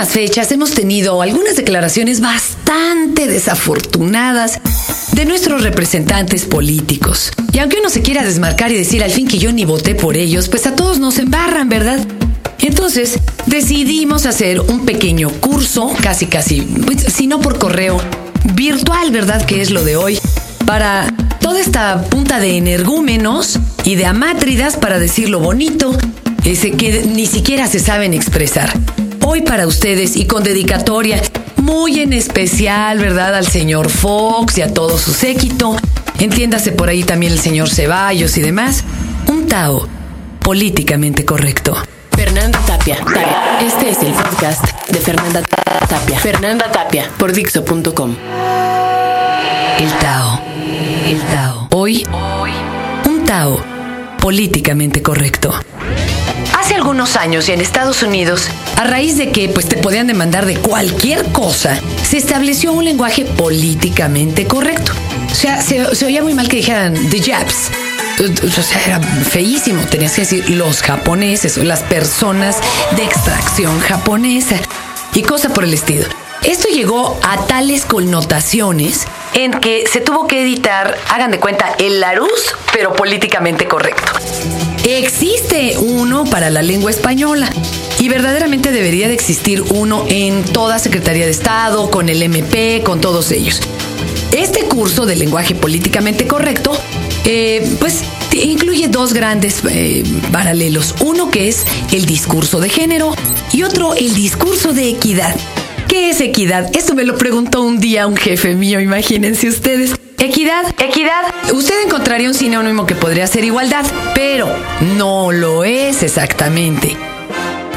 últimas fechas hemos tenido algunas declaraciones bastante desafortunadas de nuestros representantes políticos. Y aunque uno se quiera desmarcar y decir al fin que yo ni voté por ellos, pues a todos nos embarran, ¿verdad? Entonces decidimos hacer un pequeño curso, casi casi, pues, si no por correo, virtual, ¿verdad? Que es lo de hoy, para toda esta punta de energúmenos y de amátridas para decir lo bonito, ese que ni siquiera se saben expresar. Hoy para ustedes y con dedicatoria muy en especial, ¿verdad? Al señor Fox y a todo su séquito. Entiéndase por ahí también el señor Ceballos y demás. Un Tao políticamente correcto. Fernanda Tapia. Este es el podcast de Fernanda Tapia. Fernanda Tapia por Dixo.com. El Tao. El Tao. Hoy, un Tao políticamente correcto. Hace algunos años en Estados Unidos, a raíz de que pues te podían demandar de cualquier cosa, se estableció un lenguaje políticamente correcto. O sea, se, se oía muy mal que dijeran the Japs. O sea, era feísimo. Tenías que decir los japoneses o las personas de extracción japonesa y cosa por el estilo. Esto llegó a tales connotaciones en que se tuvo que editar, hagan de cuenta, el Larus, pero políticamente correcto. Existe uno para la lengua española y verdaderamente debería de existir uno en toda Secretaría de Estado, con el MP, con todos ellos. Este curso de lenguaje políticamente correcto, eh, pues incluye dos grandes eh, paralelos. Uno que es el discurso de género y otro el discurso de equidad. ¿Qué es equidad? Esto me lo preguntó un día un jefe mío, imagínense ustedes. Equidad, equidad. Usted encontraría un sinónimo que podría ser igualdad, pero no lo es exactamente.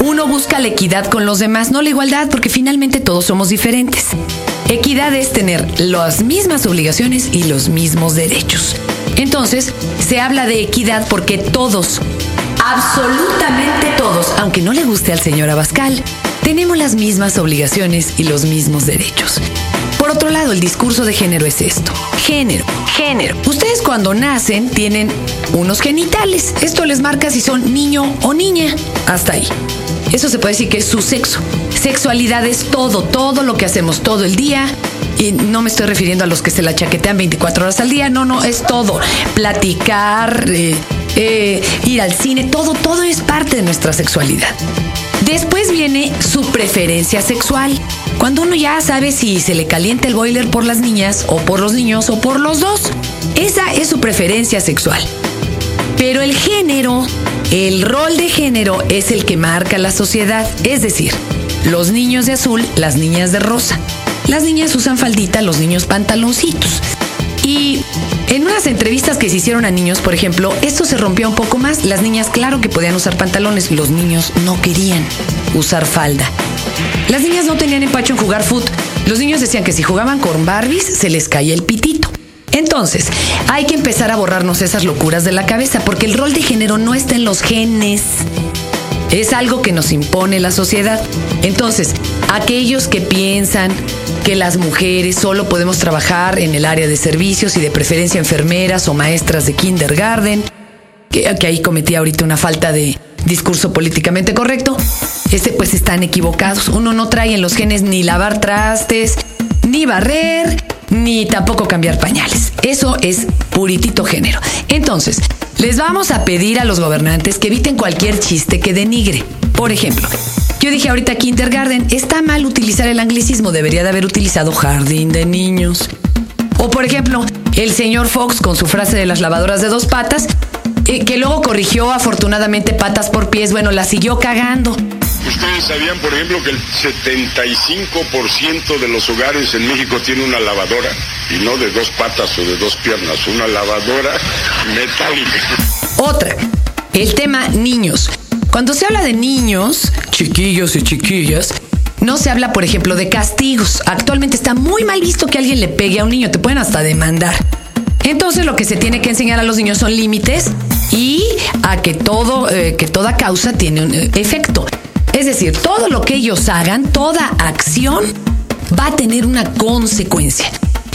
Uno busca la equidad con los demás, no la igualdad, porque finalmente todos somos diferentes. Equidad es tener las mismas obligaciones y los mismos derechos. Entonces, se habla de equidad porque todos, absolutamente todos, aunque no le guste al señor Abascal, tenemos las mismas obligaciones y los mismos derechos. Por otro lado, el discurso de género es esto. Género, género. Ustedes cuando nacen tienen unos genitales. Esto les marca si son niño o niña. Hasta ahí. Eso se puede decir que es su sexo. Sexualidad es todo, todo lo que hacemos todo el día. Y no me estoy refiriendo a los que se la chaquetean 24 horas al día, no, no, es todo. Platicar, eh, eh, ir al cine, todo, todo es parte de nuestra sexualidad. Después viene su preferencia sexual. Cuando uno ya sabe si se le calienta el boiler por las niñas o por los niños o por los dos. Esa es su preferencia sexual. Pero el género, el rol de género es el que marca la sociedad. Es decir, los niños de azul, las niñas de rosa. Las niñas usan faldita, los niños pantaloncitos. Y en unas entrevistas que se hicieron a niños, por ejemplo, esto se rompió un poco más. Las niñas, claro que podían usar pantalones, los niños no querían usar falda. Las niñas no tenían empacho en jugar foot. Los niños decían que si jugaban con Barbies se les caía el pitito. Entonces, hay que empezar a borrarnos esas locuras de la cabeza porque el rol de género no está en los genes. Es algo que nos impone la sociedad. Entonces, aquellos que piensan que las mujeres solo podemos trabajar en el área de servicios y de preferencia enfermeras o maestras de kindergarten, que, ahí cometí ahorita una falta de discurso políticamente correcto, este, pues están equivocados. Uno no trae en los genes ni lavar trastes, ni barrer, ni tampoco cambiar pañales. Eso es puritito género. Entonces, les vamos a pedir a los gobernantes que eviten cualquier chiste que denigre. Por ejemplo, yo dije ahorita kindergarten, está mal utilizar el anglicismo, debería de haber utilizado jardín de niños. O por ejemplo, el señor Fox con su frase de las lavadoras de dos patas, eh, que luego corrigió afortunadamente patas por pies, bueno, la siguió cagando. Ustedes sabían, por ejemplo, que el 75% de los hogares en México tiene una lavadora, y no de dos patas o de dos piernas, una lavadora metálica. Otra, el tema niños. Cuando se habla de niños, chiquillos y chiquillas, no se habla, por ejemplo, de castigos. Actualmente está muy mal visto que alguien le pegue a un niño, te pueden hasta demandar. Entonces lo que se tiene que enseñar a los niños son límites y a que todo, eh, que toda causa tiene un eh, efecto. Es decir, todo lo que ellos hagan, toda acción va a tener una consecuencia.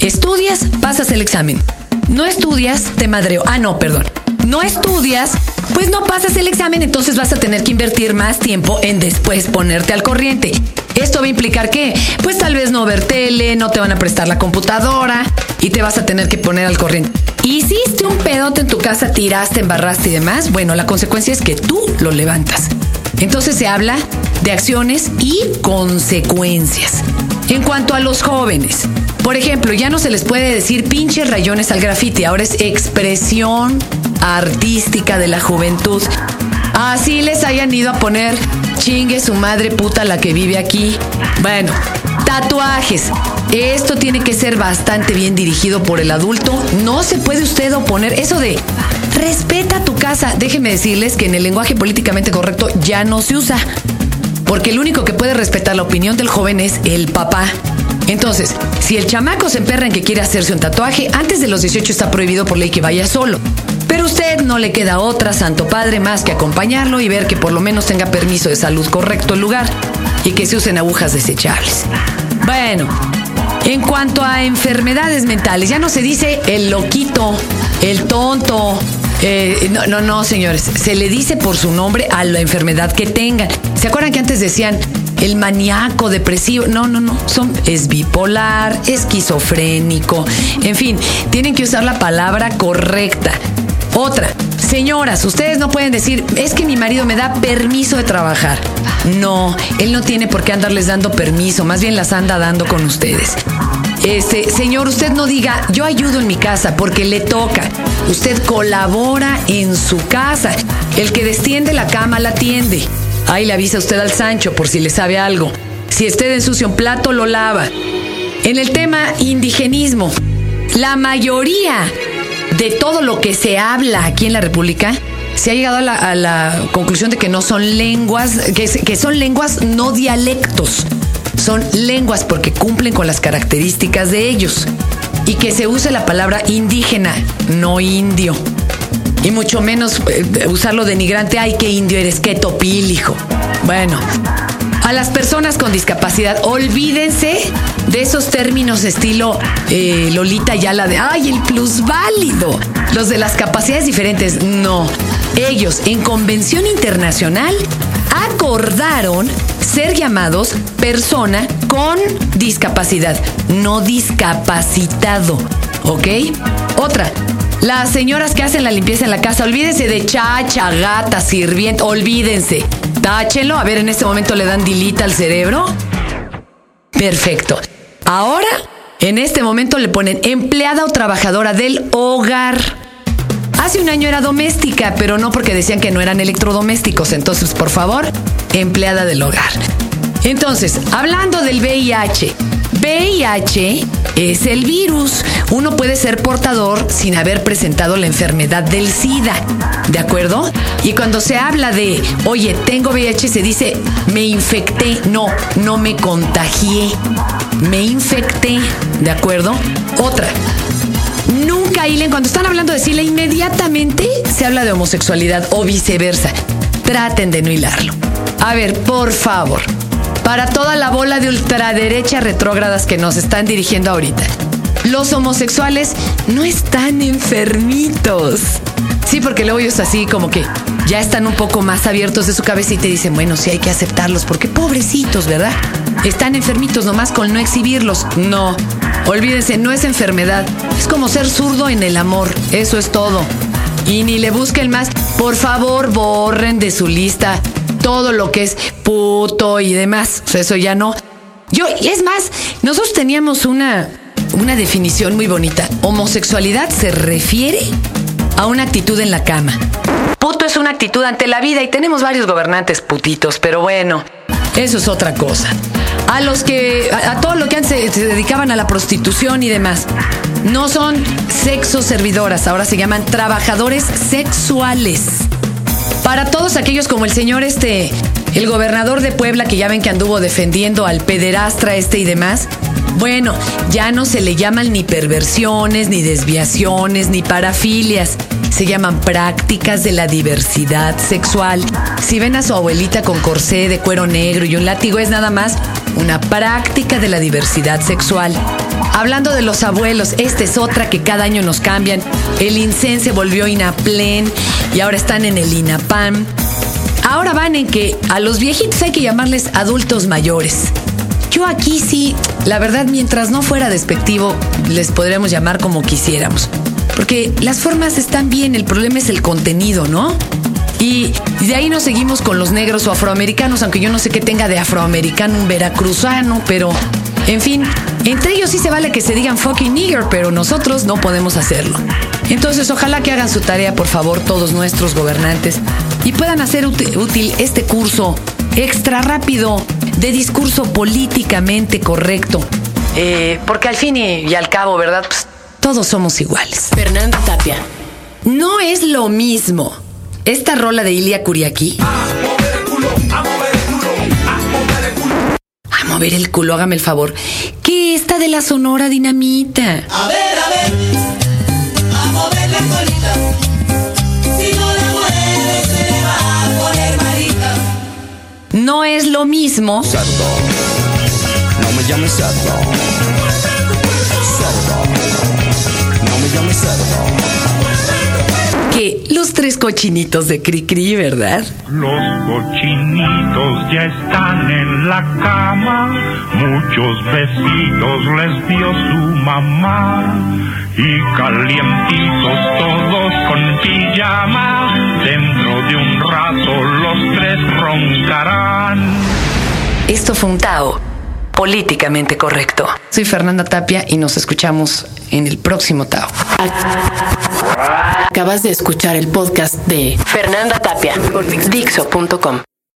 Estudias, pasas el examen. No estudias, te madreo. Ah, no, perdón no estudias, pues no pasas el examen, entonces vas a tener que invertir más tiempo en después ponerte al corriente. Esto va a implicar que, pues tal vez no ver tele, no te van a prestar la computadora y te vas a tener que poner al corriente. Hiciste un pedote en tu casa, tiraste, embarraste y demás. Bueno, la consecuencia es que tú lo levantas. Entonces se habla de acciones y consecuencias. En cuanto a los jóvenes, por ejemplo, ya no se les puede decir pinches rayones al grafiti, ahora es expresión artística de la juventud. Así les hayan ido a poner chingue su madre puta la que vive aquí. Bueno, tatuajes. Esto tiene que ser bastante bien dirigido por el adulto. No se puede usted oponer eso de respeta tu casa. Déjenme decirles que en el lenguaje políticamente correcto ya no se usa. Porque el único que puede respetar la opinión del joven es el papá. Entonces, si el chamaco se emperra en que quiere hacerse un tatuaje, antes de los 18 está prohibido por ley que vaya solo. Pero usted no le queda otra, Santo Padre, más que acompañarlo y ver que por lo menos tenga permiso de salud correcto el lugar y que se usen agujas desechables. Bueno, en cuanto a enfermedades mentales, ya no se dice el loquito, el tonto, eh, no, no, no, señores. Se le dice por su nombre a la enfermedad que tengan. ¿Se acuerdan que antes decían el maníaco, depresivo? No, no, no. Son, es bipolar, esquizofrénico. En fin, tienen que usar la palabra correcta. Otra, señoras, ustedes no pueden decir, es que mi marido me da permiso de trabajar. No, él no tiene por qué andarles dando permiso, más bien las anda dando con ustedes. Este, señor, usted no diga, yo ayudo en mi casa porque le toca. Usted colabora en su casa. El que destiende la cama la tiende. Ahí le avisa usted al Sancho por si le sabe algo. Si usted ensucia un plato, lo lava. En el tema indigenismo, la mayoría de todo lo que se habla aquí en la República, se ha llegado a la, conclusión de que no son lenguas, que, son lenguas no dialectos son lenguas porque cumplen con las características de ellos. Y que se use la palabra indígena, no indio. Y mucho menos eh, usarlo denigrante, ay, qué indio eres, qué topil, hijo. Bueno, a las personas con discapacidad, olvídense de esos términos estilo eh, Lolita ya la de, ay, el plusválido. Los de las capacidades diferentes, no. Ellos, en convención internacional, acordaron ser llamados persona con discapacidad, no discapacitado. ¿Ok? Otra. Las señoras que hacen la limpieza en la casa, olvídense de chacha, gata, sirviente, olvídense. Táchenlo. A ver, en este momento le dan dilita al cerebro. Perfecto. Ahora, en este momento le ponen empleada o trabajadora del hogar. Hace un año era doméstica, pero no porque decían que no eran electrodomésticos. Entonces, por favor, empleada del hogar. Entonces, hablando del VIH, VIH es el virus. Uno puede ser portador sin haber presentado la enfermedad del SIDA, ¿de acuerdo? Y cuando se habla de, oye, tengo VIH, se dice, me infecté. No, no me contagié. Me infecté, ¿de acuerdo? Otra, Nunca hilen, cuando están hablando de SIDA, inmediatamente se habla de homosexualidad o viceversa. Traten de no hilarlo. A ver, por favor, para toda la bola de ultraderecha retrógradas que nos están dirigiendo ahorita, los homosexuales no están enfermitos. Sí, porque luego ellos así como que ya están un poco más abiertos de su cabeza y te dicen, bueno, sí hay que aceptarlos, porque pobrecitos, ¿verdad? Están enfermitos nomás con no exhibirlos. No, olvídense, no es enfermedad. Es como ser zurdo en el amor, eso es todo. Y ni le busquen más. Por favor, borren de su lista todo lo que es puto y demás. eso ya no. Yo, y es más, nosotros teníamos una, una definición muy bonita. Homosexualidad se refiere a una actitud en la cama. Puto es una actitud ante la vida y tenemos varios gobernantes putitos, pero bueno, eso es otra cosa. A los que, a, todo lo que antes se, dedicaban a la prostitución y demás, no son sexo servidoras, ahora se llaman trabajadores sexuales. Para todos aquellos como el señor este, el gobernador de Puebla, que ya ven que anduvo defendiendo al pederastra este y demás, bueno, ya no se le llaman ni perversiones, ni desviaciones, ni parafilias. Se llaman prácticas de la diversidad sexual. Si ven a su abuelita con corsé de cuero negro y un látigo, es nada más una práctica de la diversidad sexual. Hablando de los abuelos, esta es otra que cada año nos cambian. El INSEN se volvió INAPLEN y ahora están en el INAPAM. Ahora van en que a los viejitos hay que llamarles adultos mayores. yo aquí sí, la verdad, mientras no fuera despectivo, les podríamos llamar como quisiéramos. Porque las formas están bien, el problema es el contenido, ¿no? Y de ahí nos seguimos con los negros o afroamericanos, aunque yo no sé qué tenga de afroamericano un veracruzano, pero en fin, entre ellos sí se vale que se digan fucking nigger, pero nosotros no podemos hacerlo. Entonces, ojalá que hagan su tarea, por favor, todos nuestros gobernantes y puedan hacer útil este curso extra rápido de discurso políticamente correcto. Eh, porque al fin y, al cabo, ¿verdad? Pues, todos somos iguales. Fernanda Tapia. No es lo mismo esta rola de Ilia Kuriaki. A mover el culo, a mover el culo, a mover el culo. A mover el culo, hágame el favor. Que esta de la Sonora Dinamita. A ver, a ver. Mover. Si no la mueve, se le va a poner marita. No es lo mismo. Cerdo. No me llames. Cerdo. Que los tres cochinitos de Cricri, ¿verdad? Los cochinitos ya están en la cama, muchos besitos les dio su mamá y calientitos todos con pijama, dentro de un rato los tres roncarán. Esto fue un Tao políticamente correcto. Soy Fernanda Tapia y nos escuchamos en el próximo Tao. Acabas de escuchar el podcast de Fernanda Tapia por Dixo.com.